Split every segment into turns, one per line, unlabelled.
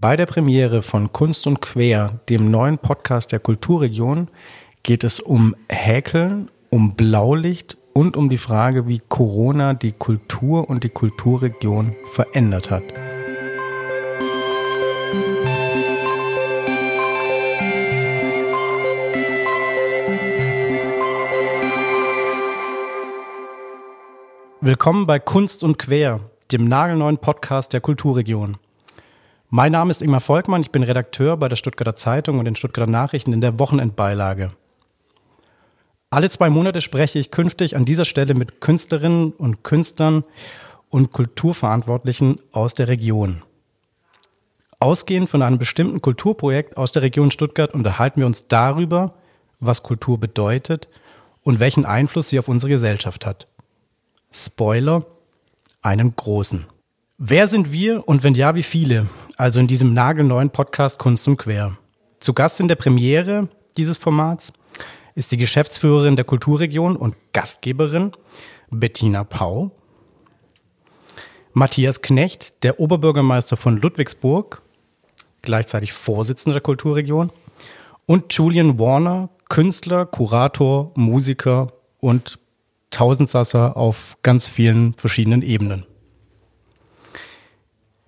Bei der Premiere von Kunst und Quer, dem neuen Podcast der Kulturregion, geht es um Häkeln, um Blaulicht und um die Frage, wie Corona die Kultur und die Kulturregion verändert hat. Willkommen bei Kunst und Quer, dem nagelneuen Podcast der Kulturregion. Mein Name ist Ingmar Volkmann, ich bin Redakteur bei der Stuttgarter Zeitung und den Stuttgarter Nachrichten in der Wochenendbeilage. Alle zwei Monate spreche ich künftig an dieser Stelle mit Künstlerinnen und Künstlern und Kulturverantwortlichen aus der Region. Ausgehend von einem bestimmten Kulturprojekt aus der Region Stuttgart unterhalten wir uns darüber, was Kultur bedeutet und welchen Einfluss sie auf unsere Gesellschaft hat. Spoiler, einen großen. Wer sind wir und wenn ja, wie viele? Also in diesem nagelneuen Podcast Kunst und Quer. Zu Gast in der Premiere dieses Formats ist die Geschäftsführerin der Kulturregion und Gastgeberin Bettina Pau. Matthias Knecht, der Oberbürgermeister von Ludwigsburg, gleichzeitig Vorsitzender der Kulturregion. Und Julian Warner, Künstler, Kurator, Musiker und Tausendsasser auf ganz vielen verschiedenen Ebenen.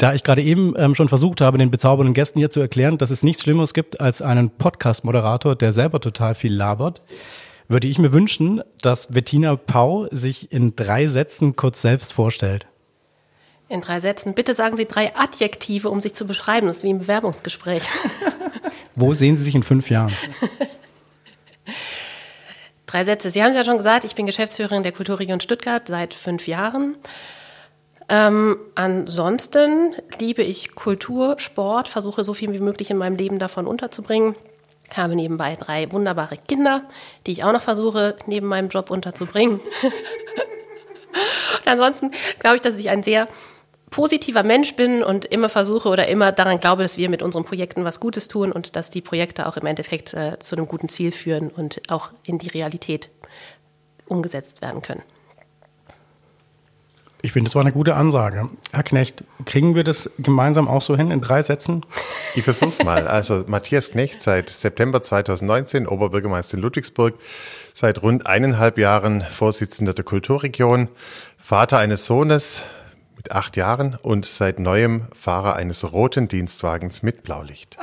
Da ich gerade eben ähm, schon versucht habe, den bezaubernden Gästen hier zu erklären, dass es nichts Schlimmeres gibt als einen Podcast-Moderator, der selber total viel labert, würde ich mir wünschen, dass Bettina Pau sich in drei Sätzen kurz selbst vorstellt.
In drei Sätzen. Bitte sagen Sie drei Adjektive, um sich zu beschreiben. Das ist wie ein Bewerbungsgespräch.
Wo sehen Sie sich in fünf Jahren?
drei Sätze. Sie haben es ja schon gesagt, ich bin Geschäftsführerin der Kulturregion Stuttgart seit fünf Jahren. Ähm, ansonsten liebe ich Kultur, Sport, versuche so viel wie möglich in meinem Leben davon unterzubringen. Habe nebenbei drei wunderbare Kinder, die ich auch noch versuche, neben meinem Job unterzubringen. und ansonsten glaube ich, dass ich ein sehr positiver Mensch bin und immer versuche oder immer daran glaube, dass wir mit unseren Projekten was Gutes tun und dass die Projekte auch im Endeffekt äh, zu einem guten Ziel führen und auch in die Realität umgesetzt werden können.
Ich finde, das war eine gute Ansage. Herr Knecht, kriegen wir das gemeinsam auch so hin in drei Sätzen?
Ich versuch's mal. Also Matthias Knecht seit September 2019 Oberbürgermeister in Ludwigsburg, seit rund eineinhalb Jahren Vorsitzender der Kulturregion, Vater eines Sohnes mit acht Jahren und seit neuem Fahrer eines roten Dienstwagens mit Blaulicht.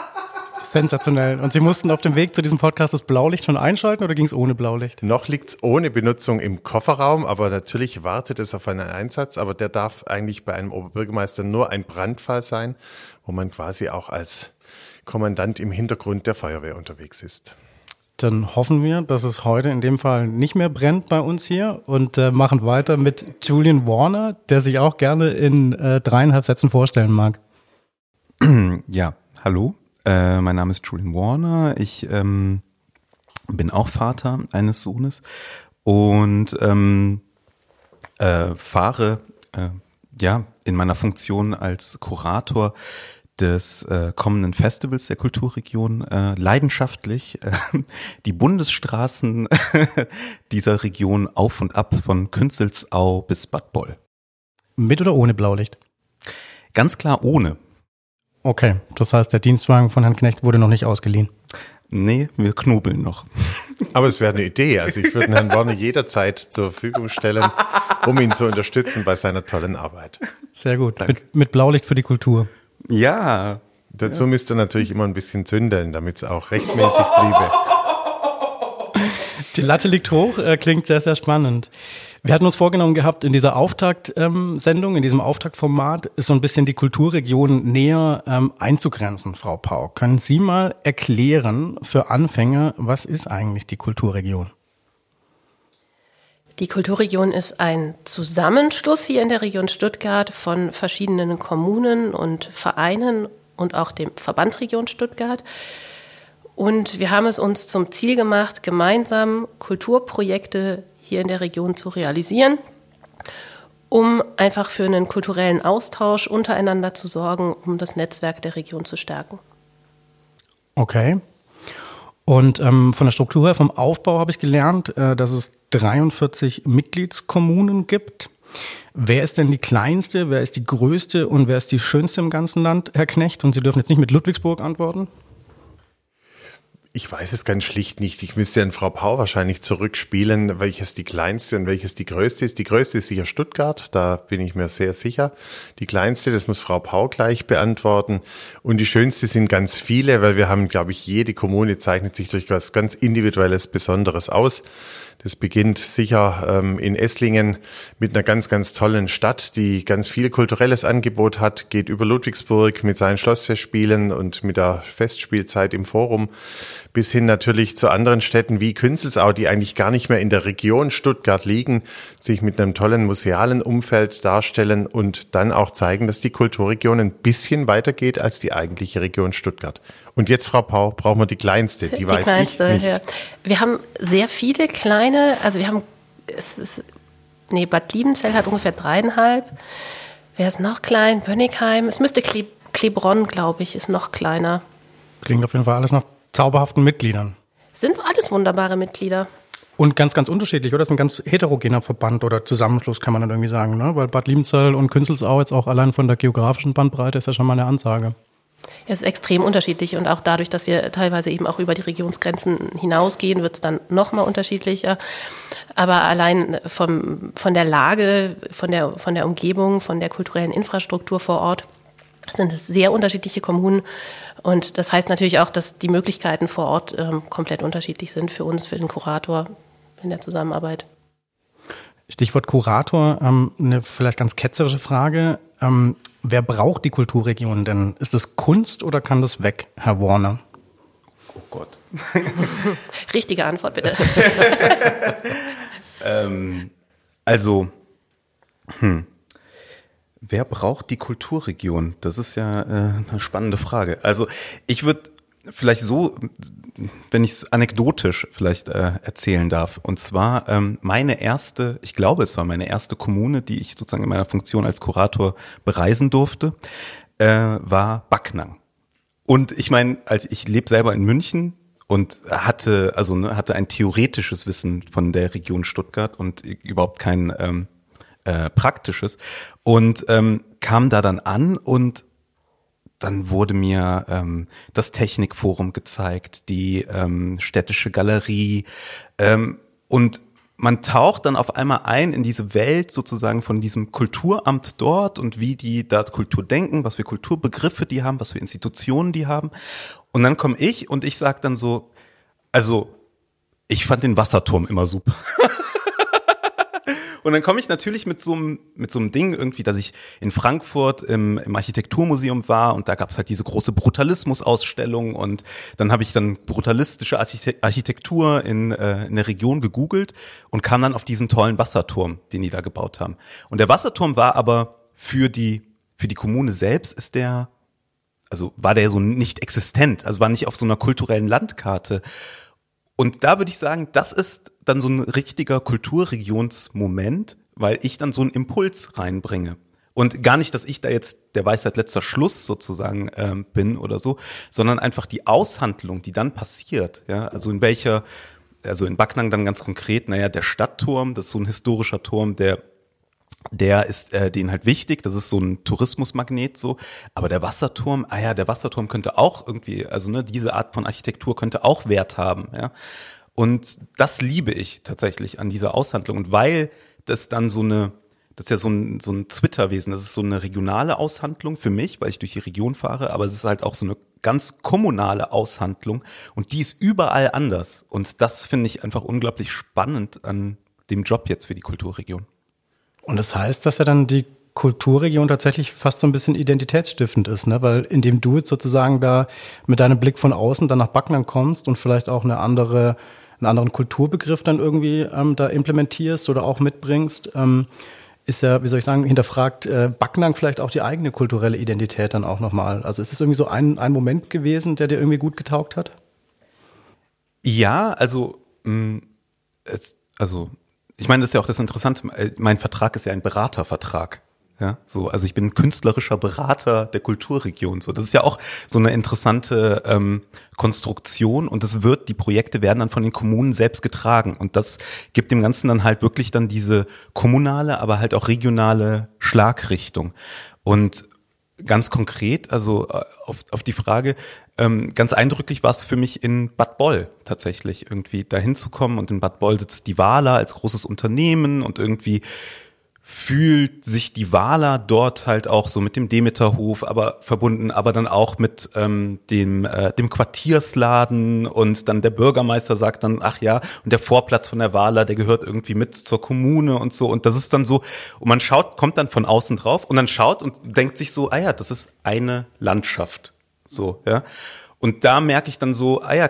Sensationell. Und Sie mussten auf dem Weg zu diesem Podcast das Blaulicht schon einschalten oder ging es ohne Blaulicht?
Noch liegt es ohne Benutzung im Kofferraum, aber natürlich wartet es auf einen Einsatz. Aber der darf eigentlich bei einem Oberbürgermeister nur ein Brandfall sein, wo man quasi auch als Kommandant im Hintergrund der Feuerwehr unterwegs ist.
Dann hoffen wir, dass es heute in dem Fall nicht mehr brennt bei uns hier und äh, machen weiter mit Julian Warner, der sich auch gerne in äh, dreieinhalb Sätzen vorstellen mag.
Ja, hallo. Äh, mein Name ist Julian Warner. Ich ähm, bin auch Vater eines Sohnes und ähm, äh, fahre äh, ja in meiner Funktion als Kurator des äh, kommenden Festivals der Kulturregion äh, leidenschaftlich äh, die Bundesstraßen dieser Region auf und ab von Künzelsau bis Bad Boll.
Mit oder ohne Blaulicht?
Ganz klar ohne.
Okay, das heißt, der Dienstwagen von Herrn Knecht wurde noch nicht ausgeliehen.
Nee, wir knobeln noch.
Aber es wäre eine Idee. Also ich würde Herrn Warner jederzeit zur Verfügung stellen, um ihn zu unterstützen bei seiner tollen Arbeit.
Sehr gut. Mit, mit, Blaulicht für die Kultur.
Ja.
Dazu ja. müsst ihr natürlich immer ein bisschen zündeln, damit es auch rechtmäßig bliebe.
Die Latte liegt hoch, äh, klingt sehr, sehr spannend. Wir hatten uns vorgenommen gehabt, in dieser Auftaktsendung, ähm, in diesem Auftaktformat, ist so ein bisschen die Kulturregion näher ähm, einzugrenzen, Frau Pau. Können Sie mal erklären für Anfänger, was ist eigentlich die Kulturregion?
Die Kulturregion ist ein Zusammenschluss hier in der Region Stuttgart von verschiedenen Kommunen und Vereinen und auch dem Verband Region Stuttgart. Und wir haben es uns zum Ziel gemacht, gemeinsam Kulturprojekte hier in der Region zu realisieren, um einfach für einen kulturellen Austausch untereinander zu sorgen, um das Netzwerk der Region zu stärken.
Okay. Und ähm, von der Struktur her, vom Aufbau habe ich gelernt, äh, dass es 43 Mitgliedskommunen gibt. Wer ist denn die kleinste, wer ist die größte und wer ist die schönste im ganzen Land, Herr Knecht? Und Sie dürfen jetzt nicht mit Ludwigsburg antworten.
Ich weiß es ganz schlicht nicht. Ich müsste an Frau Pau wahrscheinlich zurückspielen, welches die kleinste und welches die größte ist. Die größte ist sicher Stuttgart, da bin ich mir sehr sicher. Die kleinste, das muss Frau Pau gleich beantworten. Und die schönste sind ganz viele, weil wir haben, glaube ich, jede Kommune zeichnet sich durch was ganz Individuelles, Besonderes aus. Das beginnt sicher ähm, in Esslingen mit einer ganz, ganz tollen Stadt, die ganz viel kulturelles Angebot hat, geht über Ludwigsburg mit seinen Schlossfestspielen und mit der Festspielzeit im Forum bis hin natürlich zu anderen Städten wie Künzelsau, die eigentlich gar nicht mehr in der Region Stuttgart liegen, sich mit einem tollen musealen Umfeld darstellen und dann auch zeigen, dass die Kulturregion ein bisschen weitergeht als die eigentliche Region Stuttgart. Und jetzt, Frau Pau, brauchen wir die kleinste. Die, die weiß kleinste, ich nicht. Ja.
Wir haben sehr viele kleine, also wir haben, es ist, nee, Bad Liebenzell hat ungefähr dreieinhalb. Wer ist noch klein? Bönnigheim. Es müsste Kle Klebronn, glaube ich, ist noch kleiner.
Klingt auf jeden Fall alles nach zauberhaften Mitgliedern.
Sind alles wunderbare Mitglieder.
Und ganz, ganz unterschiedlich, oder? Das ist ein ganz heterogener Verband oder Zusammenschluss, kann man dann irgendwie sagen, ne? Weil Bad Liebenzell und Künzelsau jetzt auch allein von der geografischen Bandbreite ist ja schon mal eine Ansage.
Es ist extrem unterschiedlich und auch dadurch, dass wir teilweise eben auch über die Regionsgrenzen hinausgehen, wird es dann nochmal unterschiedlicher. Aber allein vom, von der Lage, von der, von der Umgebung, von der kulturellen Infrastruktur vor Ort sind es sehr unterschiedliche Kommunen. Und das heißt natürlich auch, dass die Möglichkeiten vor Ort ähm, komplett unterschiedlich sind für uns, für den Kurator in der Zusammenarbeit.
Stichwort Kurator, ähm, eine vielleicht ganz ketzerische Frage. Ähm, wer braucht die Kulturregion denn? Ist es Kunst oder kann das weg, Herr Warner?
Oh Gott.
Richtige Antwort bitte.
ähm, also, hm. Wer braucht die Kulturregion? Das ist ja äh, eine spannende Frage. Also ich würde vielleicht so, wenn ich es anekdotisch vielleicht äh, erzählen darf. Und zwar ähm, meine erste, ich glaube, es war meine erste Kommune, die ich sozusagen in meiner Funktion als Kurator bereisen durfte, äh, war Backnang. Und ich meine, als ich lebe selber in München und hatte also ne, hatte ein theoretisches Wissen von der Region Stuttgart und überhaupt kein ähm, äh, praktisches und ähm, kam da dann an und dann wurde mir ähm, das Technikforum gezeigt, die ähm, städtische Galerie ähm, und man taucht dann auf einmal ein in diese Welt sozusagen von diesem Kulturamt dort und wie die da Kultur denken, was für Kulturbegriffe die haben, was für Institutionen die haben. Und dann komme ich und ich sage dann so, also ich fand den Wasserturm immer super. Und dann komme ich natürlich mit so einem mit so einem Ding irgendwie, dass ich in Frankfurt im, im Architekturmuseum war und da gab es halt diese große Brutalismus-Ausstellung und dann habe ich dann brutalistische Architektur in, äh, in der Region gegoogelt und kam dann auf diesen tollen Wasserturm, den die da gebaut haben. Und der Wasserturm war aber für die für die Kommune selbst ist der also war der so nicht existent, also war nicht auf so einer kulturellen Landkarte. Und da würde ich sagen, das ist dann so ein richtiger Kulturregionsmoment, weil ich dann so einen Impuls reinbringe. Und gar nicht, dass ich da jetzt der Weisheit letzter Schluss sozusagen ähm, bin oder so, sondern einfach die Aushandlung, die dann passiert. Ja, also in welcher, also in Backnang dann ganz konkret, naja, der Stadtturm, das ist so ein historischer Turm, der der ist äh, den halt wichtig, das ist so ein Tourismusmagnet so, aber der Wasserturm, ah ja, der Wasserturm könnte auch irgendwie, also ne, diese Art von Architektur könnte auch Wert haben, ja. Und das liebe ich tatsächlich an dieser Aushandlung und weil das dann so eine das ist ja so ein, so ein Twitter-Wesen, das ist so eine regionale Aushandlung für mich, weil ich durch die Region fahre, aber es ist halt auch so eine ganz kommunale Aushandlung und die ist überall anders. Und das finde ich einfach unglaublich spannend an dem Job jetzt für die Kulturregion.
Und das heißt, dass ja dann die Kulturregion tatsächlich fast so ein bisschen identitätsstiftend ist, ne? Weil indem du jetzt sozusagen da mit deinem Blick von außen dann nach Backnang kommst und vielleicht auch eine andere, einen anderen Kulturbegriff dann irgendwie ähm, da implementierst oder auch mitbringst, ähm, ist ja, wie soll ich sagen, hinterfragt äh, Backnang vielleicht auch die eigene kulturelle Identität dann auch nochmal. Also ist es irgendwie so ein, ein Moment gewesen, der dir irgendwie gut getaugt hat?
Ja, also mh, mm, es, also ich meine, das ist ja auch das Interessante. Mein Vertrag ist ja ein Beratervertrag. Ja, so, also ich bin künstlerischer Berater der Kulturregion. So, das ist ja auch so eine interessante ähm, Konstruktion und es wird, die Projekte werden dann von den Kommunen selbst getragen und das gibt dem Ganzen dann halt wirklich dann diese kommunale, aber halt auch regionale Schlagrichtung. Und ganz konkret, also äh, auf, auf die Frage, ähm, ganz eindrücklich war es für mich in Bad Boll tatsächlich irgendwie dahin zu kommen. Und in Bad Boll sitzt die Wala als großes Unternehmen und irgendwie fühlt sich die Wala dort halt auch so mit dem Demeterhof, aber verbunden, aber dann auch mit ähm, dem äh, dem Quartiersladen und dann der Bürgermeister sagt dann, ach ja, und der Vorplatz von der Wala, der gehört irgendwie mit zur Kommune und so. Und das ist dann so und man schaut, kommt dann von außen drauf und dann schaut und denkt sich so, ah ja, das ist eine Landschaft, so ja. Und da merke ich dann so, ah ja,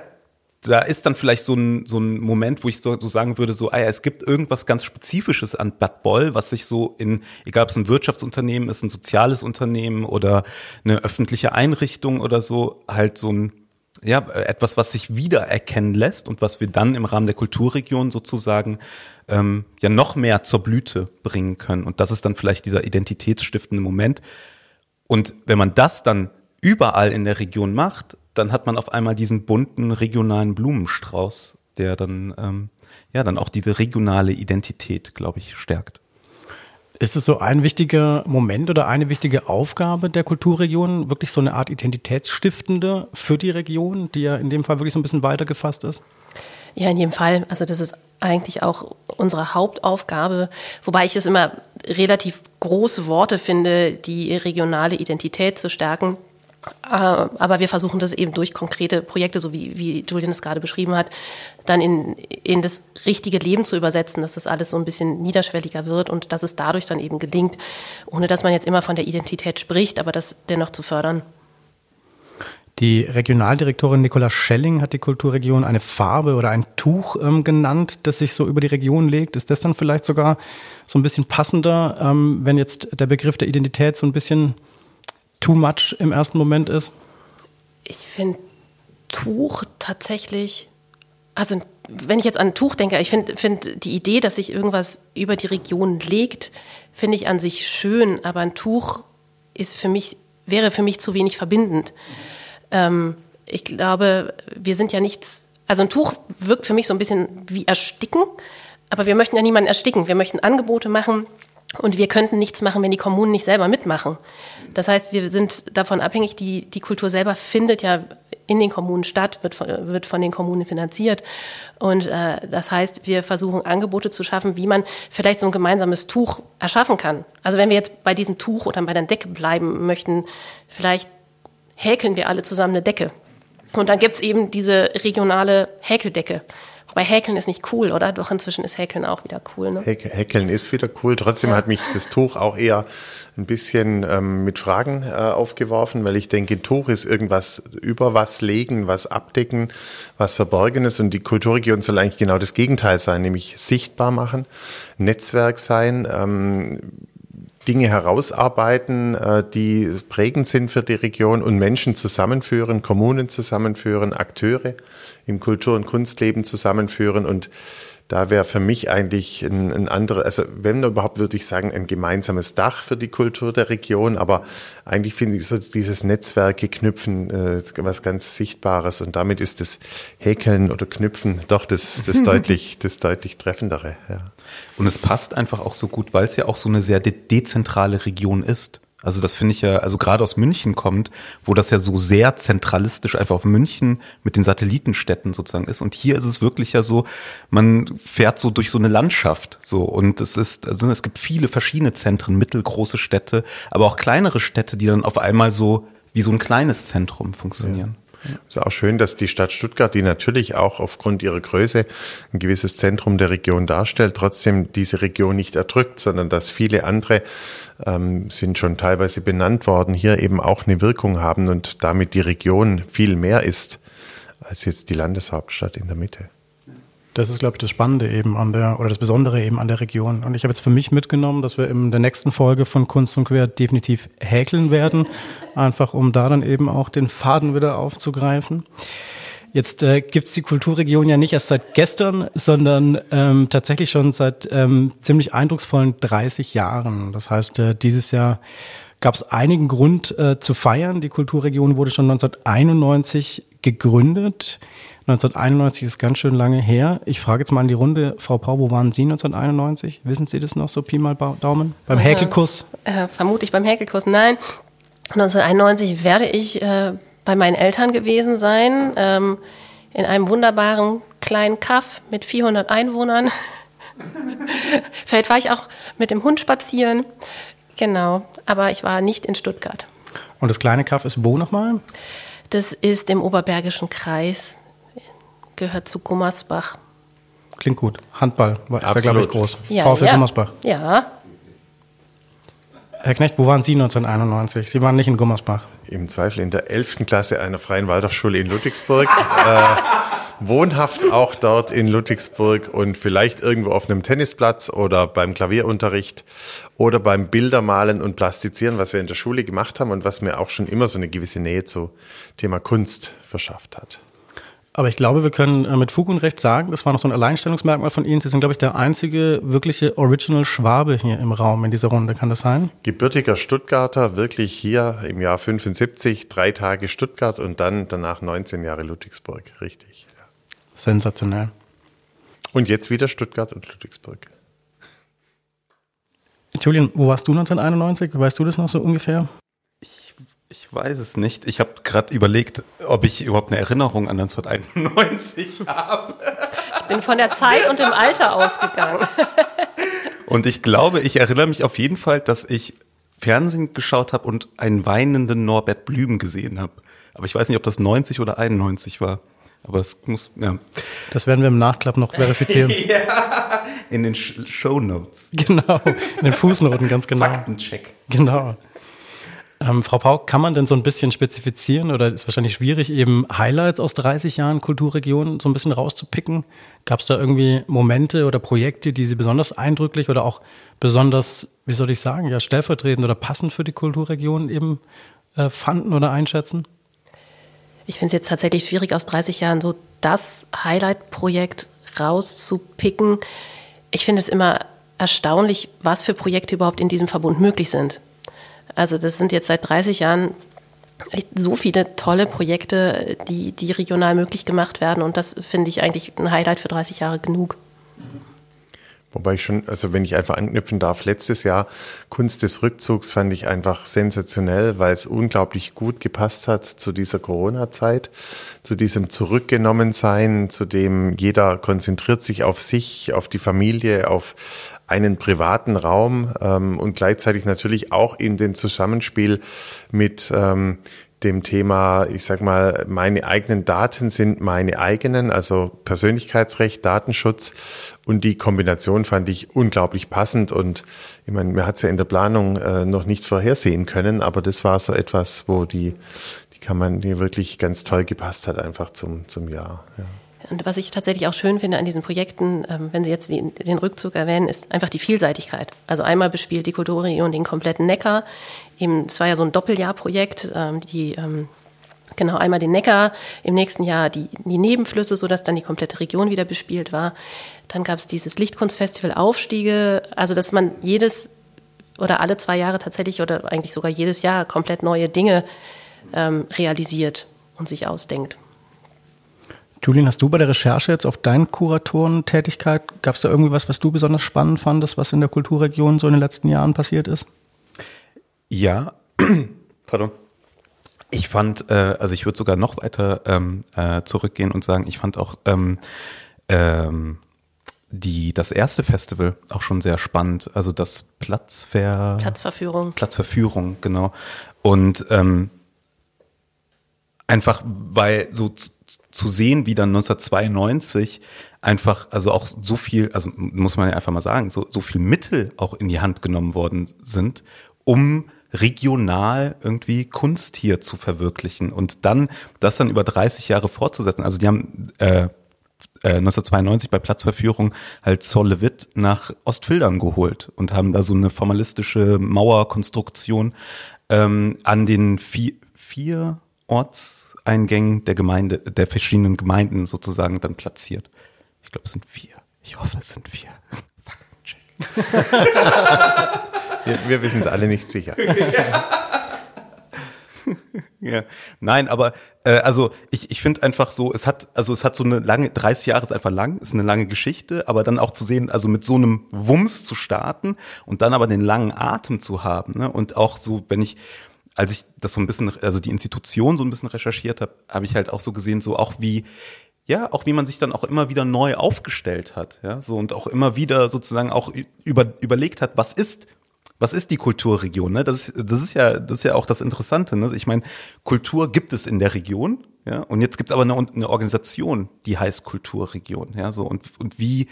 da ist dann vielleicht so ein, so ein Moment, wo ich so, so sagen würde, so, ah ja, es gibt irgendwas ganz Spezifisches an Bad Boll, was sich so in, egal ob es ein Wirtschaftsunternehmen ist, ein soziales Unternehmen oder eine öffentliche Einrichtung oder so, halt so ein, ja, etwas, was sich wiedererkennen lässt und was wir dann im Rahmen der Kulturregion sozusagen ähm, ja noch mehr zur Blüte bringen können. Und das ist dann vielleicht dieser identitätsstiftende Moment. Und wenn man das dann überall in der Region macht, dann hat man auf einmal diesen bunten regionalen Blumenstrauß, der dann ähm, ja dann auch diese regionale Identität, glaube ich, stärkt.
Ist es so ein wichtiger Moment oder eine wichtige Aufgabe der Kulturregion, wirklich so eine Art Identitätsstiftende für die Region, die ja in dem Fall wirklich so ein bisschen weiter gefasst ist?
Ja, in jedem Fall. Also das ist eigentlich auch unsere Hauptaufgabe, wobei ich es immer relativ große Worte finde, die regionale Identität zu stärken. Äh, aber wir versuchen das eben durch konkrete Projekte, so wie, wie Julian es gerade beschrieben hat, dann in, in das richtige Leben zu übersetzen, dass das alles so ein bisschen niederschwelliger wird und dass es dadurch dann eben gelingt, ohne dass man jetzt immer von der Identität spricht, aber das dennoch zu fördern.
Die Regionaldirektorin Nicola Schelling hat die Kulturregion eine Farbe oder ein Tuch ähm, genannt, das sich so über die Region legt. Ist das dann vielleicht sogar so ein bisschen passender, ähm, wenn jetzt der Begriff der Identität so ein bisschen too much im ersten Moment ist?
Ich finde Tuch tatsächlich, also wenn ich jetzt an Tuch denke, ich finde find die Idee, dass sich irgendwas über die Region legt, finde ich an sich schön, aber ein Tuch ist für mich, wäre für mich zu wenig verbindend. Ähm, ich glaube, wir sind ja nichts, also ein Tuch wirkt für mich so ein bisschen wie Ersticken, aber wir möchten ja niemanden ersticken. Wir möchten Angebote machen, und wir könnten nichts machen, wenn die Kommunen nicht selber mitmachen. Das heißt, wir sind davon abhängig, die, die Kultur selber findet ja in den Kommunen statt, wird von, wird von den Kommunen finanziert. Und äh, das heißt, wir versuchen Angebote zu schaffen, wie man vielleicht so ein gemeinsames Tuch erschaffen kann. Also wenn wir jetzt bei diesem Tuch oder bei der Decke bleiben möchten, vielleicht häkeln wir alle zusammen eine Decke. Und dann gibt's eben diese regionale Häkeldecke. Wobei Häkeln ist nicht cool, oder? Doch inzwischen ist Häkeln auch wieder cool. Ne?
Häkeln ist wieder cool. Trotzdem ja. hat mich das Tuch auch eher ein bisschen ähm, mit Fragen äh, aufgeworfen, weil ich denke, ein Tuch ist irgendwas über was legen, was abdecken, was Verborgenes. Und die Kulturregion soll eigentlich genau das Gegenteil sein, nämlich sichtbar machen, Netzwerk sein. Ähm, Dinge herausarbeiten, äh, die prägend sind für die Region und Menschen zusammenführen, Kommunen zusammenführen, Akteure im Kultur- und Kunstleben zusammenführen und da wäre für mich eigentlich ein, ein anderer, also wenn überhaupt würde ich sagen, ein gemeinsames Dach für die Kultur der Region, aber eigentlich finde ich so dieses Netzwerke knüpfen äh, was ganz Sichtbares und damit ist das Häkeln oder Knüpfen doch das, das deutlich, das deutlich treffendere. Ja.
Und es passt einfach auch so gut, weil es ja auch so eine sehr de dezentrale Region ist. Also das finde ich ja, also gerade aus München kommt, wo das ja so sehr zentralistisch einfach auf München mit den Satellitenstädten sozusagen ist. Und hier ist es wirklich ja so, man fährt so durch so eine Landschaft so und es ist, also es gibt viele verschiedene Zentren, mittelgroße Städte, aber auch kleinere Städte, die dann auf einmal so wie so ein kleines Zentrum funktionieren. Ja.
Es ist auch schön, dass die Stadt Stuttgart, die natürlich auch aufgrund ihrer Größe ein gewisses Zentrum der Region darstellt, trotzdem diese Region nicht erdrückt, sondern dass viele andere ähm, sind schon teilweise benannt worden, hier eben auch eine Wirkung haben und damit die Region viel mehr ist als jetzt die Landeshauptstadt in der Mitte.
Das ist, glaube ich, das Spannende eben an der, oder das Besondere eben an der Region. Und ich habe jetzt für mich mitgenommen, dass wir in der nächsten Folge von Kunst und Quer definitiv häkeln werden. Einfach um da dann eben auch den Faden wieder aufzugreifen. Jetzt äh, gibt die Kulturregion ja nicht erst seit gestern, sondern ähm, tatsächlich schon seit ähm, ziemlich eindrucksvollen 30 Jahren. Das heißt, äh, dieses Jahr gab es einigen Grund äh, zu feiern. Die Kulturregion wurde schon 1991 gegründet. 1991 ist ganz schön lange her. Ich frage jetzt mal in die Runde, Frau Pau, wo waren Sie 1991? Wissen Sie das noch so, Pi mal Daumen? Beim
Also,
Häkelkurs?
Äh, vermutlich beim Häkelkurs, nein. 1991 werde ich äh, bei meinen Eltern gewesen sein, ähm, in einem wunderbaren kleinen Kaff mit 400 Einwohnern. Vielleicht war ich auch mit dem Hund spazieren. Genau, aber ich war nicht in Stuttgart.
Und das kleine Kaff ist wo nochmal?
Das ist im Oberbergischen Kreis, gehört zu Gummersbach.
Klingt gut. Handball war- ist da, glaube ich, groß.
Ja,
VfL
ja.
Gummersbach.
Ja,
Herr Knecht, wo waren Sie 1991? Sie waren nicht in Gummersbach.
Im Zweifel in der 11. Klasse einer freien Waldorfschule in Ludwigsburg. äh, wohnhaft auch dort in Ludwigsburg und vielleicht irgendwo auf einem Tennisplatz oder beim Klavierunterricht oder beim Bildermalen und Plastizieren, was wir in der Schule gemacht haben und was mir auch schon immer so eine gewisse Nähe zu Thema Kunst verschafft hat.
Aber ich glaube, wir können äh, mit Fug und Recht sagen, das war noch so ein Alleinstellungsmerkmal von Ihnen. Sie sind, glaube ich, der einzige wirkliche Original Schwabe hier im Raum in dieser Runde. Kann das sein?
Gebürtiger Stuttgarter, wirklich hier im Jahr 75, drei Tage Stuttgart und dann danach 19 Jahre Ludwigsburg, richtig. Ja.
Sensationell.
Und jetzt wieder Stuttgart und Ludwigsburg.
Julian, wo warst du 1991? Weißt du das noch so ungefähr?
Ich weiß es nicht. Ich habe gerade überlegt, ob ich überhaupt eine Erinnerung an 1991 habe.
ich bin von der Zeit und dem Alter ausgegangen.
Und ich glaube, ich erinnere mich auf jeden Fall, dass ich Fernsehen geschaut habe und einen weinenden Norbert Blüm gesehen habe. Aber ich weiß nicht, ob das 90 oder 91 war. Aber es muss, ja.
Das werden wir im Nachklapp noch verifizieren.
In den Sh Show Notes.
genau. In den Fußnoten, ganz genau.
Faktencheck.
Genau. Ähm, Frau Pau, kann man denn so ein bisschen spezifizieren oder ist wahrscheinlich schwierig, eben Highlights aus 30 Jahren Kulturregion so ein bisschen rauszupicken? Gab es da irgendwie Momente oder Projekte, die Sie besonders eindrücklich oder auch besonders, wie soll ich sagen, ja, stellvertretend oder passend für die Kulturregion eben äh, fanden oder einschätzen?
Ich finde es jetzt tatsächlich schwierig, aus 30 Jahren so das Highlight-Projekt rauszupicken. Ich finde es immer erstaunlich, was für Projekte überhaupt in diesem Verbund möglich sind. Also das sind jetzt seit 30 Jahren so viele tolle Projekte, die, die regional möglich gemacht werden. Und das finde ich eigentlich ein Highlight für 30 Jahre genug.
Wobei ich schon, also wenn ich einfach anknüpfen darf, letztes Jahr Kunst des Rückzugs fand ich einfach sensationell, weil es unglaublich gut gepasst hat zu dieser Corona-Zeit, zu diesem Zurückgenommensein, zu dem jeder konzentriert sich auf sich, auf die Familie, auf einen privaten Raum ähm, und gleichzeitig natürlich auch in dem Zusammenspiel mit ähm, dem Thema, ich sag mal, meine eigenen Daten sind meine eigenen, also Persönlichkeitsrecht, Datenschutz und die Kombination fand ich unglaublich passend und ich meine, man hat es ja in der Planung äh, noch nicht vorhersehen können, aber das war so etwas, wo die, die kann man, die wirklich ganz toll gepasst hat einfach zum, zum Jahr. Ja.
Und was ich tatsächlich auch schön finde an diesen Projekten, ähm, wenn Sie jetzt den, Rückzug erwähnen, ist einfach die Vielseitigkeit. Also einmal bespielt die Kulturregion den kompletten Neckar. Eben, es war ja so ein Doppeljahrprojekt, ähm, die ähm, genau einmal den Neckar, im nächsten Jahr die, die Nebenflüsse, sodass dann die komplette Region wieder bespielt war. Dann gab es dieses Lichtkunstfestival Aufstiege, also dass man jedes oder alle zwei Jahre tatsächlich oder eigentlich sogar jedes Jahr komplett neue Dinge ähm, realisiert und sich ausdenkt.
Julian, hast du bei der Recherche jetzt auf deine Kuratorentätigkeit, gab es da irgendwie was, was du besonders spannend fandest, was in der Kulturregion so in den letzten Jahren passiert ist?
Ja, pardon. Ich fand, äh, also ich würde sogar noch weiter ähm, äh, zurückgehen und sagen, ich fand auch ähm, ähm, die das erste Festival auch schon sehr spannend. Also das Platzver
Platzverführung.
Platzverführung, genau. Und ähm, einfach, weil so zu, sehen, wie dann 1992 einfach, also auch so viel, also muss man ja einfach mal sagen, so, so viel Mittel auch in die Hand genommen worden sind, um regional irgendwie Kunst hier zu verwirklichen und dann das dann über 30 Jahre fortzusetzen. Also die haben äh, äh, 1992 bei Platzverführung halt Zolle Witt nach Ostfildern geholt und haben da so eine formalistische Mauerkonstruktion ähm, an den vier, vier Orts Haupteingängen der Gemeinde, der verschiedenen Gemeinden sozusagen dann platziert. Ich glaube, es sind vier. Ich hoffe, es sind vier.
wir, wir wissen es alle nicht sicher.
ja. Nein, aber äh, also ich, ich finde einfach so, es hat also es hat so eine lange 30 Jahre ist einfach lang, ist eine lange Geschichte, aber dann auch zu sehen, also mit so einem Wumms zu starten und dann aber den langen Atem zu haben, ne? Und auch so, wenn ich als ich das so ein bisschen, also die Institution so ein bisschen recherchiert habe, habe ich halt auch so gesehen, so auch wie ja, auch wie man sich dann auch immer wieder neu aufgestellt hat, ja, so und auch immer wieder sozusagen auch über, überlegt hat, was ist was ist die Kulturregion? Ne? Das, ist, das ist ja, das ist ja auch das Interessante. Ne? Ich meine, Kultur gibt es in der Region, ja, und jetzt gibt es aber eine, eine Organisation, die heißt Kulturregion, ja, so und und wie,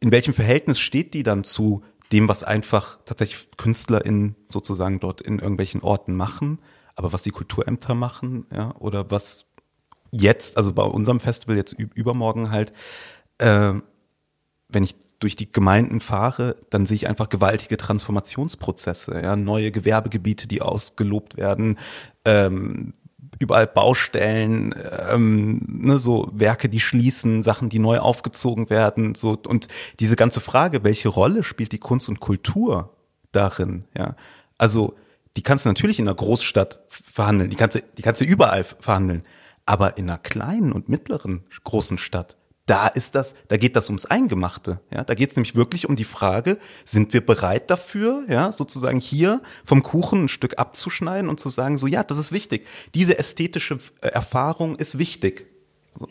in welchem Verhältnis steht die dann zu dem, was einfach tatsächlich KünstlerInnen sozusagen dort in irgendwelchen Orten machen, aber was die Kulturämter machen, ja, oder was jetzt, also bei unserem Festival jetzt übermorgen halt, äh, wenn ich durch die Gemeinden fahre, dann sehe ich einfach gewaltige Transformationsprozesse, ja, neue Gewerbegebiete, die ausgelobt werden, ähm, überall Baustellen, ähm, ne, so Werke, die schließen, Sachen, die neu aufgezogen werden, so und diese ganze Frage, welche Rolle spielt die Kunst und Kultur darin, ja? Also die kannst du natürlich in einer Großstadt verhandeln, die kannst du, die kannst du überall verhandeln, aber in einer kleinen und mittleren großen Stadt da ist das, da geht das ums Eingemachte. Ja, da geht es nämlich wirklich um die Frage: Sind wir bereit dafür, ja, sozusagen hier vom Kuchen ein Stück abzuschneiden und zu sagen, so ja, das ist wichtig. Diese ästhetische äh, Erfahrung ist wichtig.
So.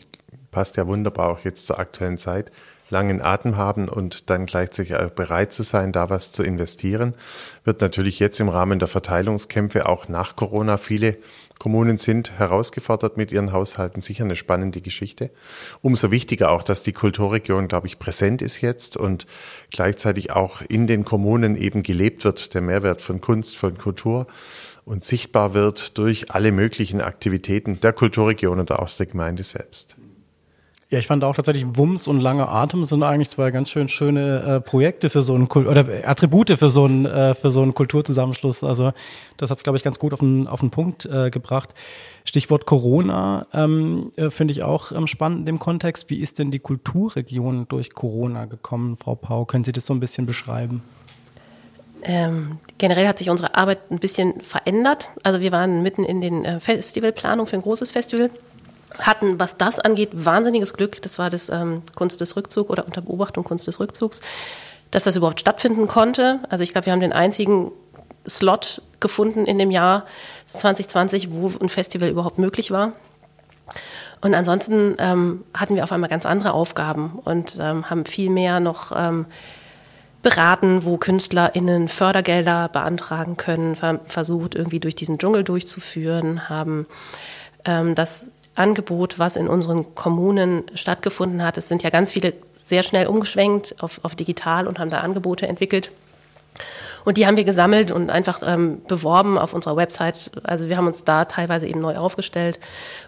Passt ja wunderbar auch jetzt zur aktuellen Zeit. Langen Atem haben und dann gleichzeitig bereit zu sein, da was zu investieren, wird natürlich jetzt im Rahmen der Verteilungskämpfe auch nach Corona viele Kommunen sind herausgefordert mit ihren Haushalten. Sicher eine spannende Geschichte. Umso wichtiger auch, dass die Kulturregion, glaube ich, präsent ist jetzt und gleichzeitig auch in den Kommunen eben gelebt wird, der Mehrwert von Kunst, von Kultur und sichtbar wird durch alle möglichen Aktivitäten der Kulturregion und auch der Gemeinde selbst.
Ja, ich fand auch tatsächlich Wumms und lange Atem sind eigentlich zwei ganz schön schöne äh, Projekte für so einen Kult oder Attribute für so einen äh, für so einen Kulturzusammenschluss. Also das hat es glaube ich ganz gut auf den auf den Punkt äh, gebracht. Stichwort Corona ähm, äh, finde ich auch ähm, spannend in dem Kontext. Wie ist denn die Kulturregion durch Corona gekommen, Frau Pau? Können Sie das so ein bisschen beschreiben?
Ähm, generell hat sich unsere Arbeit ein bisschen verändert. Also wir waren mitten in den äh, Festivalplanung für ein großes Festival hatten, was das angeht, wahnsinniges Glück. Das war das ähm, Kunst des Rückzugs oder unter Beobachtung Kunst des Rückzugs, dass das überhaupt stattfinden konnte. Also ich glaube, wir haben den einzigen Slot gefunden in dem Jahr 2020, wo ein Festival überhaupt möglich war. Und ansonsten ähm, hatten wir auf einmal ganz andere Aufgaben und ähm, haben viel mehr noch ähm, beraten, wo KünstlerInnen Fördergelder beantragen können, versucht irgendwie durch diesen Dschungel durchzuführen, haben ähm, das Angebot, was in unseren Kommunen stattgefunden hat. Es sind ja ganz viele sehr schnell umgeschwenkt auf, auf digital und haben da Angebote entwickelt. Und die haben wir gesammelt und einfach ähm, beworben auf unserer Website. Also wir haben uns da teilweise eben neu aufgestellt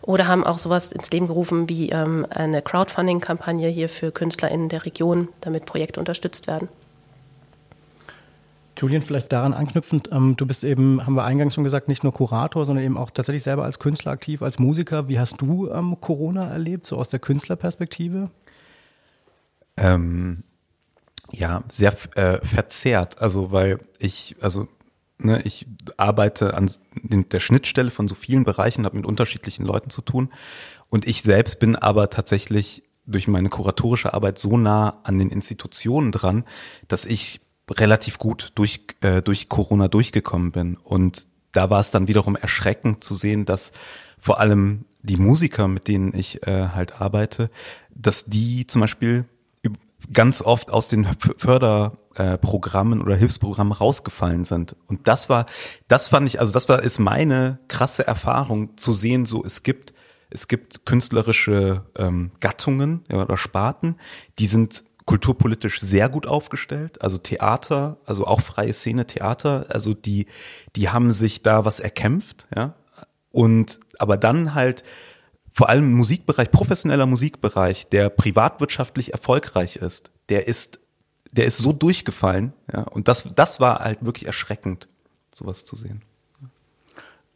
oder haben auch sowas ins Leben gerufen wie ähm, eine Crowdfunding-Kampagne hier für KünstlerInnen der Region, damit Projekte unterstützt werden.
Julian, vielleicht daran anknüpfend, ähm, du bist eben, haben wir eingangs schon gesagt, nicht nur Kurator, sondern eben auch tatsächlich selber als Künstler aktiv, als Musiker. Wie hast du ähm, Corona erlebt, so aus der Künstlerperspektive?
Ähm, ja, sehr äh, verzerrt. Also, weil ich, also ne, ich arbeite an der Schnittstelle von so vielen Bereichen, habe mit unterschiedlichen Leuten zu tun. Und ich selbst bin aber tatsächlich durch meine kuratorische Arbeit so nah an den Institutionen dran, dass ich relativ gut durch, äh, durch Corona durchgekommen bin. Und da war es dann wiederum erschreckend zu sehen, dass vor allem die Musiker, mit denen ich äh, halt arbeite, dass die zum Beispiel ganz oft aus den Förderprogrammen oder Hilfsprogrammen rausgefallen sind. Und das war, das fand ich, also das war, ist meine krasse Erfahrung zu sehen, so es gibt, es gibt künstlerische ähm, Gattungen oder Sparten, die sind kulturpolitisch sehr gut aufgestellt. Also Theater, also auch freie Szene Theater, also die, die haben sich da was erkämpft, ja. Und aber dann halt vor allem Musikbereich, professioneller Musikbereich, der privatwirtschaftlich erfolgreich ist, der ist, der ist so durchgefallen, ja. Und das, das war halt wirklich erschreckend, sowas zu sehen.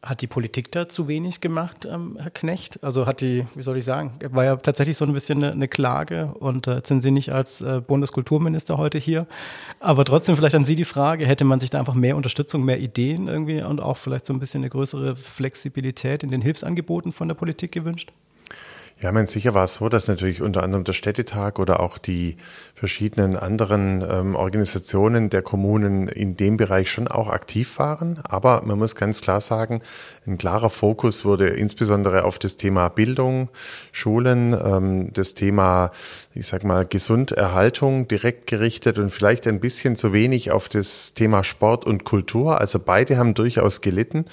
Hat die Politik da zu wenig gemacht, ähm, Herr Knecht? Also hat die, wie soll ich sagen, war ja tatsächlich so ein bisschen eine, eine Klage und äh, jetzt sind Sie nicht als äh, Bundeskulturminister heute hier. Aber trotzdem vielleicht an Sie die Frage, hätte man sich da einfach mehr Unterstützung, mehr Ideen irgendwie und auch vielleicht so ein bisschen eine größere Flexibilität in den Hilfsangeboten von der Politik gewünscht?
Ja, mein sicher war es so, dass natürlich unter anderem der Städtetag oder auch die verschiedenen anderen ähm, Organisationen der Kommunen in dem Bereich schon auch aktiv waren. Aber man muss ganz klar sagen, ein klarer Fokus wurde insbesondere auf das Thema Bildung, Schulen, ähm, das Thema, ich sag mal, Gesunderhaltung direkt gerichtet und vielleicht ein bisschen zu wenig auf das Thema Sport und Kultur. Also beide haben durchaus gelitten.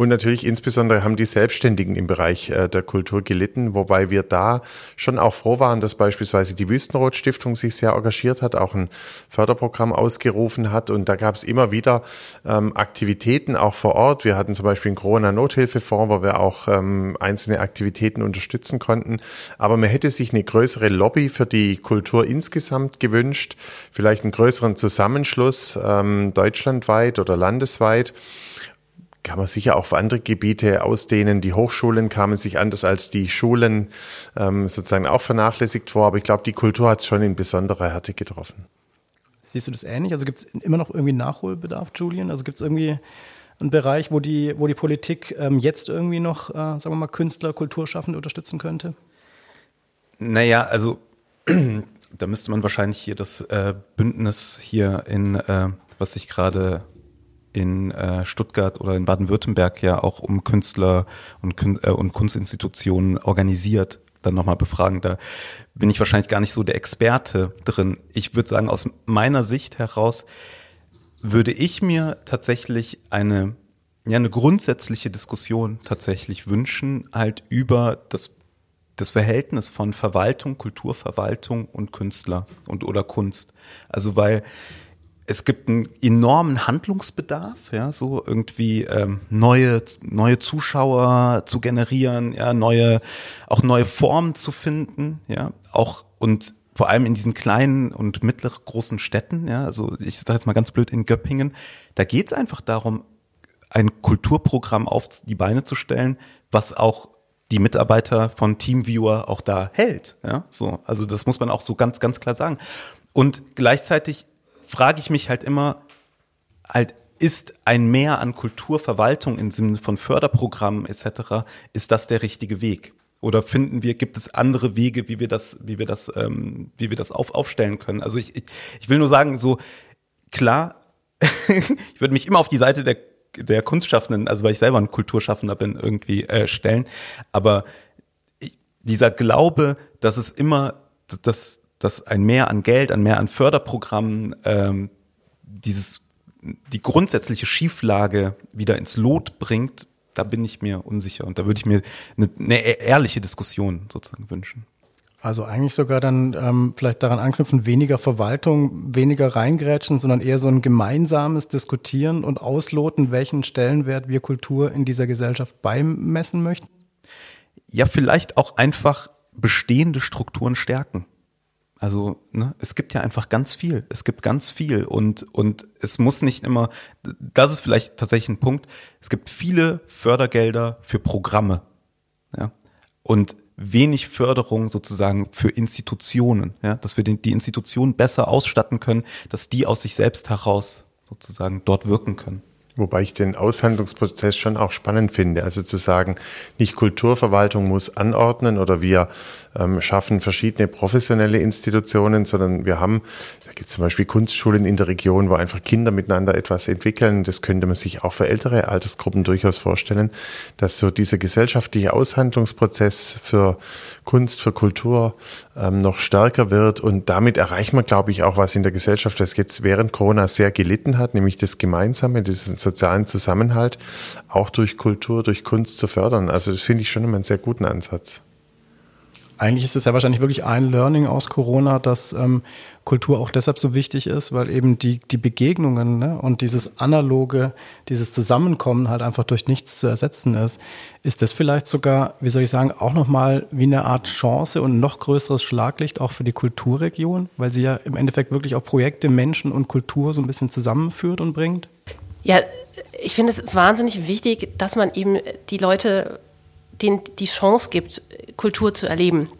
Und natürlich insbesondere haben die Selbstständigen im Bereich äh, der Kultur gelitten, wobei wir da schon auch froh waren, dass beispielsweise die Wüstenrot Stiftung sich sehr engagiert hat, auch ein Förderprogramm ausgerufen hat. Und da gab es immer wieder ähm, Aktivitäten auch vor Ort. Wir hatten zum Beispiel einen Corona-Nothilfefonds, wo wir auch ähm, einzelne Aktivitäten unterstützen konnten. Aber man hätte sich eine größere Lobby für die Kultur insgesamt gewünscht, vielleicht einen größeren Zusammenschluss ähm, deutschlandweit oder landesweit kann man sicher auch auf andere Gebiete ausdehnen. Die Hochschulen kamen sich anders als die Schulen ähm, sozusagen auch vernachlässigt vor, aber ich glaube, die Kultur hat es schon in besonderer Härte getroffen.
Siehst du das ähnlich? Also gibt es immer noch irgendwie Nachholbedarf, Julian? Also gibt es irgendwie einen Bereich, wo die, wo die Politik ähm, jetzt irgendwie noch, äh, sagen wir mal, Künstler, Kulturschaffende unterstützen könnte?
Naja, also da müsste man wahrscheinlich hier das äh, Bündnis hier in, äh, was sich gerade in äh, Stuttgart oder in Baden-Württemberg ja auch um Künstler und, äh, und Kunstinstitutionen organisiert, dann nochmal befragen. Da bin ich wahrscheinlich gar nicht so der Experte drin. Ich würde sagen, aus meiner Sicht heraus würde ich mir tatsächlich eine, ja, eine grundsätzliche Diskussion tatsächlich wünschen, halt über das das Verhältnis von Verwaltung, Kulturverwaltung und Künstler und oder Kunst. Also weil es gibt einen enormen Handlungsbedarf, ja, so irgendwie ähm, neue neue Zuschauer zu generieren, ja, neue auch neue Formen zu finden, ja, auch und vor allem in diesen kleinen und mittleren großen Städten, ja, also ich sage jetzt mal ganz blöd in Göppingen, da geht es einfach darum, ein Kulturprogramm auf die Beine zu stellen, was auch die Mitarbeiter von Teamviewer auch da hält, ja, so, also das muss man auch so ganz ganz klar sagen. Und gleichzeitig frage ich mich halt immer, halt, ist ein Mehr an Kulturverwaltung im Sinne von Förderprogrammen etc., ist das der richtige Weg? Oder finden wir, gibt es andere Wege, wie wir das, wie wir das, ähm, wie wir das auf, aufstellen können? Also ich, ich, ich will nur sagen, so klar, ich würde mich immer auf die Seite der, der Kunstschaffenden, also weil ich selber ein Kulturschaffender bin, irgendwie äh, stellen. Aber ich, dieser Glaube, dass es immer, dass, dass ein Mehr an Geld, ein Mehr an Förderprogrammen ähm, dieses die grundsätzliche Schieflage wieder ins Lot bringt, da bin ich mir unsicher und da würde ich mir eine, eine ehrliche Diskussion sozusagen wünschen.
Also eigentlich sogar dann ähm, vielleicht daran anknüpfen, weniger Verwaltung, weniger reingrätschen, sondern eher so ein gemeinsames Diskutieren und Ausloten, welchen Stellenwert wir Kultur in dieser Gesellschaft beimessen möchten?
Ja, vielleicht auch einfach bestehende Strukturen stärken. Also ne, es gibt ja einfach ganz viel. Es gibt ganz viel und und es muss nicht immer. Das ist vielleicht tatsächlich ein Punkt. Es gibt viele Fördergelder für Programme, ja, und wenig Förderung sozusagen für Institutionen, ja, dass wir die, die Institutionen besser ausstatten können, dass die aus sich selbst heraus sozusagen dort wirken können.
Wobei ich den Aushandlungsprozess schon auch spannend finde. Also zu sagen, nicht Kulturverwaltung muss anordnen oder wir ähm, schaffen verschiedene professionelle Institutionen, sondern wir haben, da gibt es zum Beispiel Kunstschulen in der Region, wo einfach Kinder miteinander etwas entwickeln. Das könnte man sich auch für ältere Altersgruppen durchaus vorstellen, dass so dieser gesellschaftliche Aushandlungsprozess für Kunst, für Kultur ähm, noch stärker wird. Und damit erreicht man, glaube ich, auch was in der Gesellschaft, das jetzt während Corona sehr gelitten hat, nämlich das Gemeinsame, diesen sozialen Zusammenhalt auch durch Kultur, durch Kunst zu fördern. Also das finde ich schon immer einen sehr guten Ansatz.
Eigentlich ist es ja wahrscheinlich wirklich ein Learning aus Corona, dass ähm, Kultur auch deshalb so wichtig ist, weil eben die, die Begegnungen ne, und dieses analoge, dieses Zusammenkommen halt einfach durch nichts zu ersetzen ist. Ist das vielleicht sogar, wie soll ich sagen, auch nochmal wie eine Art Chance und noch größeres Schlaglicht auch für die Kulturregion, weil sie ja im Endeffekt wirklich auch Projekte, Menschen und Kultur so ein bisschen zusammenführt und bringt?
Ja, ich finde es wahnsinnig wichtig, dass man eben die Leute denen die Chance gibt, Kultur zu erleben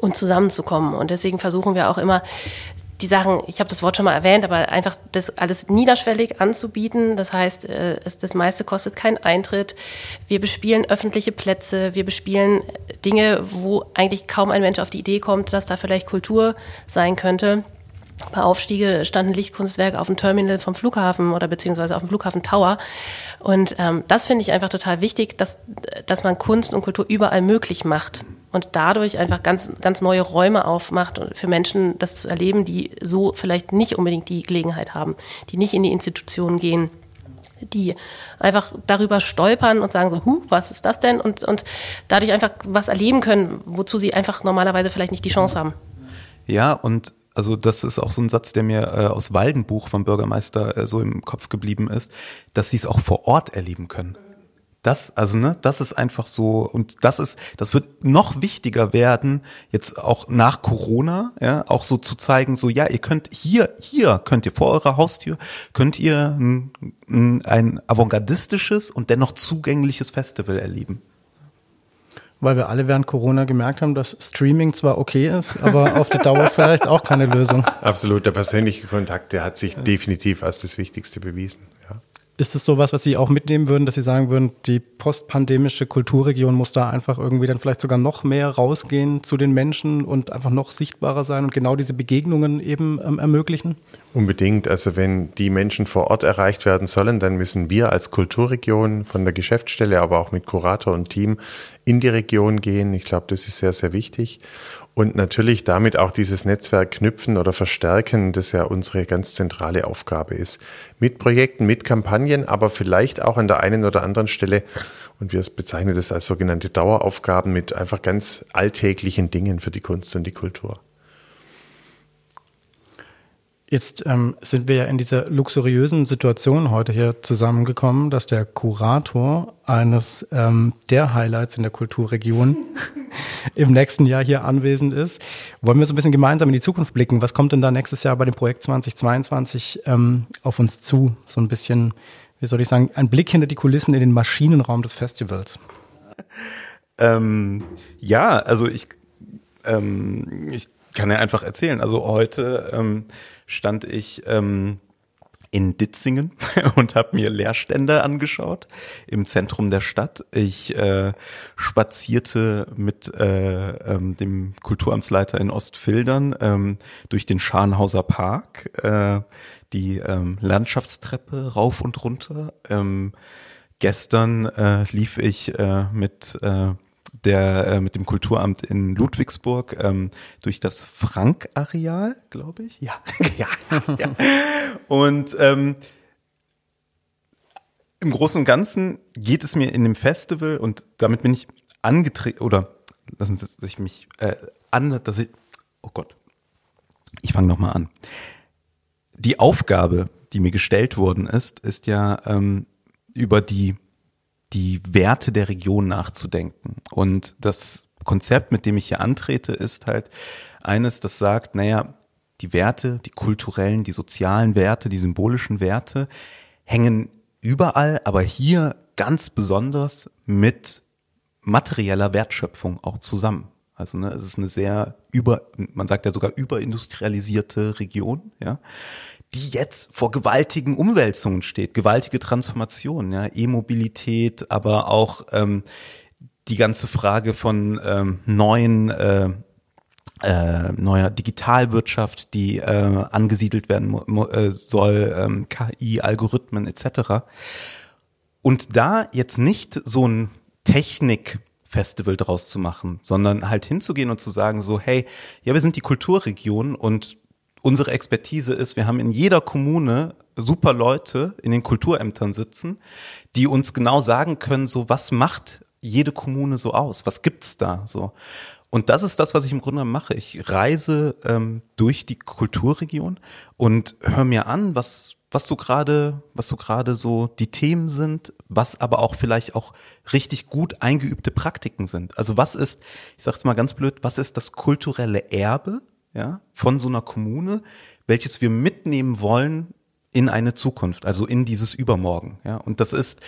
und zusammenzukommen. Und deswegen versuchen wir auch immer, die Sachen, ich habe das Wort schon mal erwähnt, aber einfach das alles niederschwellig anzubieten. Das heißt, äh, das meiste kostet keinen Eintritt. Wir bespielen öffentliche Plätze, wir bespielen Dinge, wo eigentlich kaum ein Mensch auf die Idee kommt, dass da vielleicht Kultur sein könnte. Bei Aufstiege standen Lichtkunstwerke auf dem Terminal vom Flughafen oder beziehungsweise auf dem Flughafen Tower. Und ähm, das finde ich einfach total wichtig, dass, dass man Kunst und Kultur überall möglich macht und dadurch einfach ganz, ganz neue Räume aufmacht für Menschen, das zu erleben, die so vielleicht nicht unbedingt die Gelegenheit haben, die nicht in die Institutionen gehen, die einfach darüber stolpern und sagen so, huh, was ist das denn? Und, und dadurch einfach was erleben können, wozu sie einfach normalerweise vielleicht nicht die Chance haben.
Ja, und also das ist auch so ein Satz, der mir äh, aus Waldenbuch vom Bürgermeister äh, so im Kopf geblieben ist, dass sie es auch vor Ort erleben können. Das, also ne, das ist einfach so und das ist, das wird noch wichtiger werden jetzt auch nach Corona, ja, auch so zu zeigen, so ja, ihr könnt hier, hier könnt ihr vor eurer Haustür könnt ihr ein, ein avantgardistisches und dennoch zugängliches Festival erleben.
Weil wir alle während Corona gemerkt haben, dass Streaming zwar okay ist, aber auf die Dauer vielleicht auch keine Lösung.
Absolut, der persönliche Kontakt, der hat sich definitiv als das Wichtigste bewiesen.
Ist es sowas, was Sie auch mitnehmen würden, dass Sie sagen würden, die postpandemische Kulturregion muss da einfach irgendwie dann vielleicht sogar noch mehr rausgehen zu den Menschen und einfach noch sichtbarer sein und genau diese Begegnungen eben ähm, ermöglichen?
Unbedingt. Also wenn die Menschen vor Ort erreicht werden sollen, dann müssen wir als Kulturregion von der Geschäftsstelle, aber auch mit Kurator und Team in die Region gehen. Ich glaube, das ist sehr, sehr wichtig. Und natürlich damit auch dieses Netzwerk knüpfen oder verstärken, das ja unsere ganz zentrale Aufgabe ist. Mit Projekten, mit Kampagnen, aber vielleicht auch an der einen oder anderen Stelle, und wir bezeichnen das als sogenannte Daueraufgaben mit einfach ganz alltäglichen Dingen für die Kunst und die Kultur.
Jetzt ähm, sind wir ja in dieser luxuriösen Situation heute hier zusammengekommen, dass der Kurator eines ähm, der Highlights in der Kulturregion im nächsten Jahr hier anwesend ist. Wollen wir so ein bisschen gemeinsam in die Zukunft blicken? Was kommt denn da nächstes Jahr bei dem Projekt 2022 ähm, auf uns zu? So ein bisschen, wie soll ich sagen, ein Blick hinter die Kulissen in den Maschinenraum des Festivals.
Ähm, ja, also ich, ähm, ich kann ja einfach erzählen. Also heute ähm, stand ich ähm, in Ditzingen und habe mir Leerstände angeschaut im Zentrum der Stadt. Ich äh, spazierte mit äh, ähm, dem Kulturamtsleiter in Ostfildern ähm, durch den Scharnhauser Park, äh, die ähm, Landschaftstreppe rauf und runter. Ähm, gestern äh, lief ich äh, mit äh, der äh, mit dem Kulturamt in Ludwigsburg ähm, durch das Frank-Areal, glaube ich. Ja, ja, ja. Und ähm, im Großen und Ganzen geht es mir in dem Festival und damit bin ich angetreten oder lassen Sie sich mich äh, an, dass ich oh Gott, ich fange noch mal an. Die Aufgabe, die mir gestellt worden ist, ist ja ähm, über die die Werte der Region nachzudenken. Und das Konzept, mit dem ich hier antrete, ist halt eines, das sagt, naja, die Werte, die kulturellen, die sozialen Werte, die symbolischen Werte hängen überall, aber hier ganz besonders mit materieller Wertschöpfung auch zusammen. Also ne, es ist eine sehr über, man sagt ja sogar überindustrialisierte Region, ja, die jetzt vor gewaltigen Umwälzungen steht, gewaltige Transformationen, ja, E-Mobilität, aber auch ähm, die ganze Frage von ähm, neuen äh, äh, neuer Digitalwirtschaft, die äh, angesiedelt werden äh, soll, ähm, KI, Algorithmen etc. Und da jetzt nicht so ein Technik-Festival draus zu machen, sondern halt hinzugehen und zu sagen so, hey, ja, wir sind die Kulturregion und unsere Expertise ist, wir haben in jeder Kommune super Leute in den Kulturämtern sitzen, die uns genau sagen können, so was macht jede Kommune so aus? Was gibt's da so? Und das ist das, was ich im Grunde mache. Ich reise ähm, durch die Kulturregion und höre mir an, was was so gerade, was so gerade so die Themen sind, was aber auch vielleicht auch richtig gut eingeübte Praktiken sind. Also was ist, ich sag's mal ganz blöd, was ist das kulturelle Erbe ja, von so einer Kommune, welches wir mitnehmen wollen in eine Zukunft, also in dieses Übermorgen. Ja, und das ist,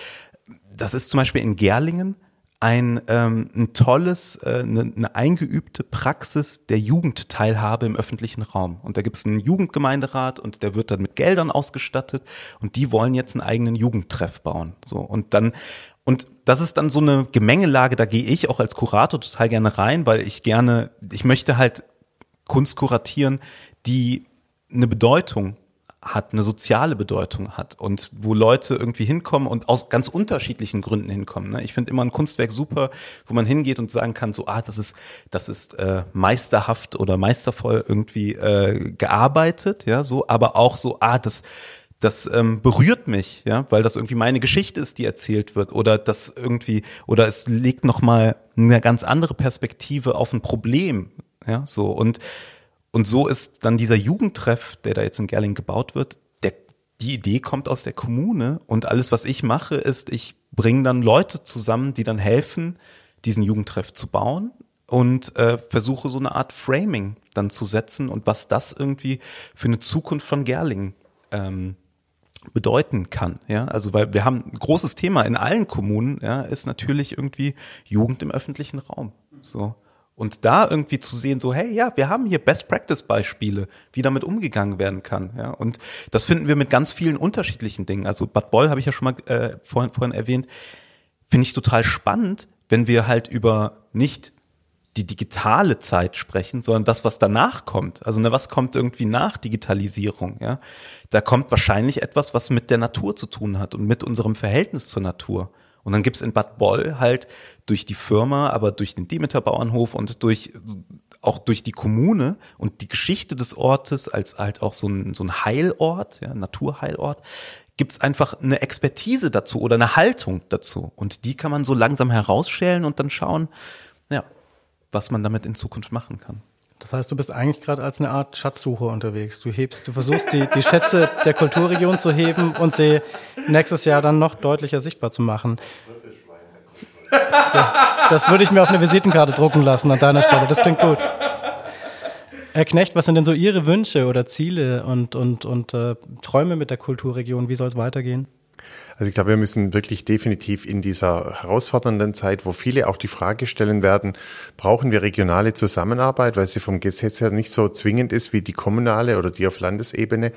das ist zum Beispiel in Gerlingen ein, ähm, ein tolles, äh, eine, eine eingeübte Praxis der Jugendteilhabe im öffentlichen Raum. Und da gibt es einen Jugendgemeinderat und der wird dann mit Geldern ausgestattet und die wollen jetzt einen eigenen Jugendtreff bauen. So und dann und das ist dann so eine Gemengelage, da gehe ich auch als Kurator total gerne rein, weil ich gerne, ich möchte halt Kunst kuratieren, die eine Bedeutung hat, eine soziale Bedeutung hat und wo Leute irgendwie hinkommen und aus ganz unterschiedlichen Gründen hinkommen. Ne? Ich finde immer ein Kunstwerk super, wo man hingeht und sagen kann, so, ah, das ist, das ist äh, meisterhaft oder meistervoll irgendwie äh, gearbeitet, ja, so, aber auch so, ah, das, das ähm, berührt mich, ja, weil das irgendwie meine Geschichte ist, die erzählt wird, oder das irgendwie, oder es legt nochmal eine ganz andere Perspektive auf ein Problem, ja, so und und so ist dann dieser Jugendtreff, der da jetzt in Gerling gebaut wird, der, die Idee kommt aus der Kommune und alles, was ich mache, ist, ich bringe dann Leute zusammen, die dann helfen, diesen Jugendtreff zu bauen und äh, versuche so eine Art Framing dann zu setzen und was das irgendwie für eine Zukunft von Gerling ähm, bedeuten kann. Ja, also weil wir haben ein großes Thema in allen Kommunen, ja, ist natürlich irgendwie Jugend im öffentlichen Raum. So. Und da irgendwie zu sehen, so, hey, ja, wir haben hier Best-Practice-Beispiele, wie damit umgegangen werden kann. Ja, und das finden wir mit ganz vielen unterschiedlichen Dingen. Also Bad Boll habe ich ja schon mal äh, vorhin, vorhin erwähnt, finde ich total spannend, wenn wir halt über nicht die digitale Zeit sprechen, sondern das, was danach kommt. Also ne, was kommt irgendwie nach Digitalisierung? Ja, da kommt wahrscheinlich etwas, was mit der Natur zu tun hat und mit unserem Verhältnis zur Natur. Und dann gibt's in Bad Boll halt durch die Firma, aber durch den Demeter Bauernhof und durch auch durch die Kommune und die Geschichte des Ortes als halt auch so ein, so ein Heilort, ja, Naturheilort, gibt's einfach eine Expertise dazu oder eine Haltung dazu. Und die kann man so langsam herausschälen und dann schauen, ja, was man damit in Zukunft machen kann.
Das heißt, du bist eigentlich gerade als eine Art Schatzsucher unterwegs. Du hebst, du versuchst die, die Schätze der Kulturregion zu heben und sie nächstes Jahr dann noch deutlicher sichtbar zu machen. So, das würde ich mir auf eine Visitenkarte drucken lassen an deiner Stelle. Das klingt gut. Herr Knecht, was sind denn so Ihre Wünsche oder Ziele und, und, und äh, Träume mit der Kulturregion? Wie soll es weitergehen?
Also ich glaube, wir müssen wirklich definitiv in dieser herausfordernden Zeit, wo viele auch die Frage stellen werden, brauchen wir regionale Zusammenarbeit, weil sie vom Gesetz her nicht so zwingend ist wie die kommunale oder die auf Landesebene.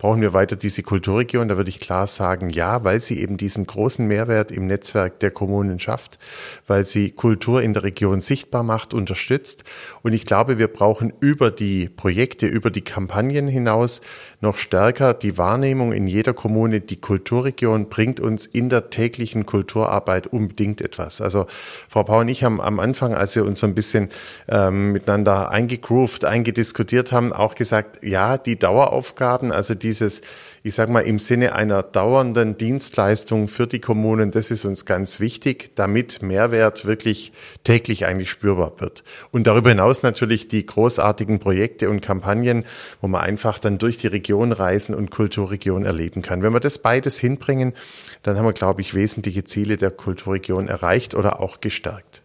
Brauchen wir weiter diese Kulturregion? Da würde ich klar sagen, ja, weil sie eben diesen großen Mehrwert im Netzwerk der Kommunen schafft, weil sie Kultur in der Region sichtbar macht, unterstützt. Und ich glaube, wir brauchen über die Projekte, über die Kampagnen hinaus noch stärker die Wahrnehmung in jeder Kommune, die Kulturregion bringt uns in der täglichen Kulturarbeit unbedingt etwas. Also Frau Pau und ich haben am Anfang, als wir uns so ein bisschen ähm, miteinander eingegroovt, eingediskutiert haben, auch gesagt, ja, die Daueraufgaben, also die dieses, ich sage mal, im Sinne einer dauernden Dienstleistung für die Kommunen, das ist uns ganz wichtig, damit Mehrwert wirklich täglich eigentlich spürbar wird. Und darüber hinaus natürlich die großartigen Projekte und Kampagnen, wo man einfach dann durch die Region reisen und Kulturregion erleben kann. Wenn wir das beides hinbringen, dann haben wir, glaube ich, wesentliche Ziele der Kulturregion erreicht oder auch gestärkt.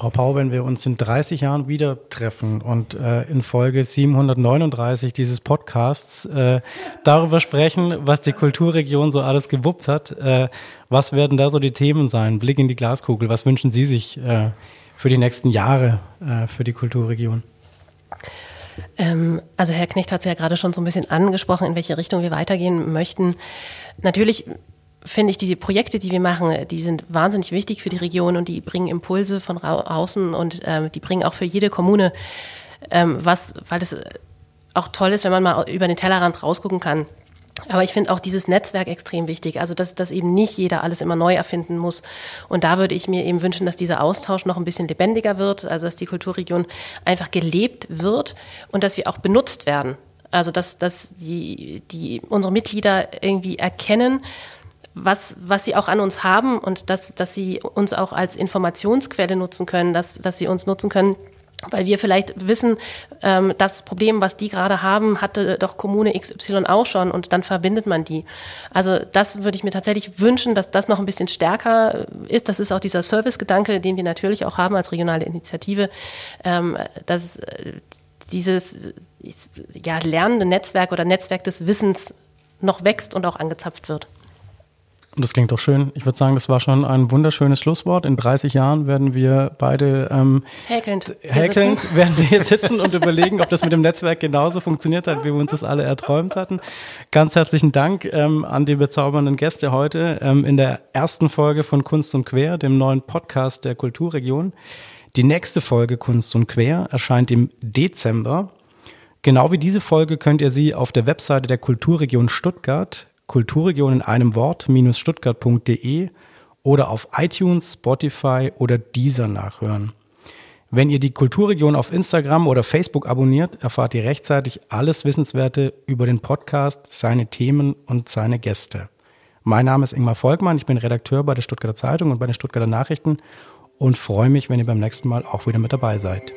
Frau Pau, wenn wir uns in 30 Jahren wieder treffen und äh, in Folge 739 dieses Podcasts äh, darüber sprechen, was die Kulturregion so alles gewuppt hat, äh, was werden da so die Themen sein? Blick in die Glaskugel, was wünschen Sie sich äh, für die nächsten Jahre äh, für die Kulturregion?
Ähm, also Herr Knecht hat es ja gerade schon so ein bisschen angesprochen, in welche Richtung wir weitergehen möchten. Natürlich finde ich, die Projekte, die wir machen, die sind wahnsinnig wichtig für die Region und die bringen Impulse von außen und ähm, die bringen auch für jede Kommune ähm, was, weil es auch toll ist, wenn man mal über den Tellerrand rausgucken kann. Aber ich finde auch dieses Netzwerk extrem wichtig, also dass, dass eben nicht jeder alles immer neu erfinden muss. Und da würde ich mir eben wünschen, dass dieser Austausch noch ein bisschen lebendiger wird, also dass die Kulturregion einfach gelebt wird und dass wir auch benutzt werden. Also dass, dass die, die unsere Mitglieder irgendwie erkennen, was, was sie auch an uns haben und dass, dass sie uns auch als Informationsquelle nutzen können, dass, dass sie uns nutzen können, weil wir vielleicht wissen, ähm, das Problem, was die gerade haben, hatte doch Kommune XY auch schon und dann verbindet man die. Also das würde ich mir tatsächlich wünschen, dass das noch ein bisschen stärker ist. Das ist auch dieser Servicegedanke, den wir natürlich auch haben als regionale Initiative, ähm, dass äh, dieses ja, lernende Netzwerk oder Netzwerk des Wissens noch wächst und auch angezapft wird.
Und das klingt doch schön. Ich würde sagen, das war schon ein wunderschönes Schlusswort. In 30 Jahren werden wir beide ähm,
häkelnd,
häkelnd sitzen. werden wir hier sitzen und überlegen, ob das mit dem Netzwerk genauso funktioniert hat, wie wir uns das alle erträumt hatten. Ganz herzlichen Dank ähm, an die bezaubernden Gäste heute ähm, in der ersten Folge von Kunst und Quer, dem neuen Podcast der Kulturregion. Die nächste Folge Kunst und Quer erscheint im Dezember. Genau wie diese Folge könnt ihr sie auf der Webseite der Kulturregion Stuttgart Kulturregion in einem Wort stuttgart.de oder auf iTunes, Spotify oder Deezer nachhören. Wenn ihr die Kulturregion auf Instagram oder Facebook abonniert, erfahrt ihr rechtzeitig alles Wissenswerte über den Podcast, seine Themen und seine Gäste. Mein Name ist Ingmar Volkmann, ich bin Redakteur bei der Stuttgarter Zeitung und bei den Stuttgarter Nachrichten und freue mich, wenn ihr beim nächsten Mal auch wieder mit dabei seid.